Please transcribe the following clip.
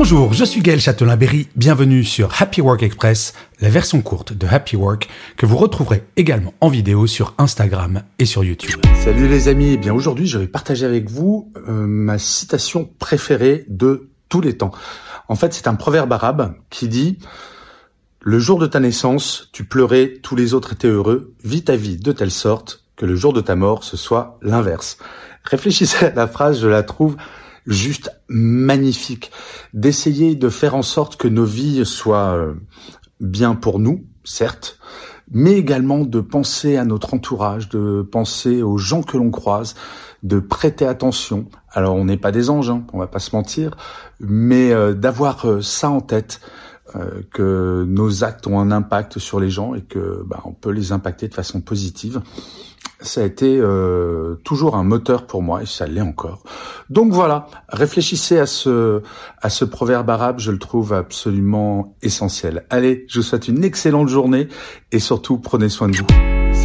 Bonjour, je suis Gaël Châtelain-Berry, bienvenue sur Happy Work Express, la version courte de Happy Work que vous retrouverez également en vidéo sur Instagram et sur YouTube. Salut les amis, eh bien aujourd'hui je vais partager avec vous euh, ma citation préférée de tous les temps. En fait c'est un proverbe arabe qui dit Le jour de ta naissance, tu pleurais, tous les autres étaient heureux, vis ta vie de telle sorte que le jour de ta mort ce soit l'inverse. Réfléchissez à la phrase, je la trouve juste magnifique. D'essayer de faire en sorte que nos vies soient euh, bien pour nous, certes, mais également de penser à notre entourage, de penser aux gens que l'on croise, de prêter attention. Alors on n'est pas des anges, hein, on va pas se mentir, mais euh, d'avoir euh, ça en tête, que nos actes ont un impact sur les gens et que bah, on peut les impacter de façon positive ça a été euh, toujours un moteur pour moi et ça l'est encore. Donc voilà, réfléchissez à ce à ce proverbe arabe, je le trouve absolument essentiel. Allez, je vous souhaite une excellente journée et surtout prenez soin de vous.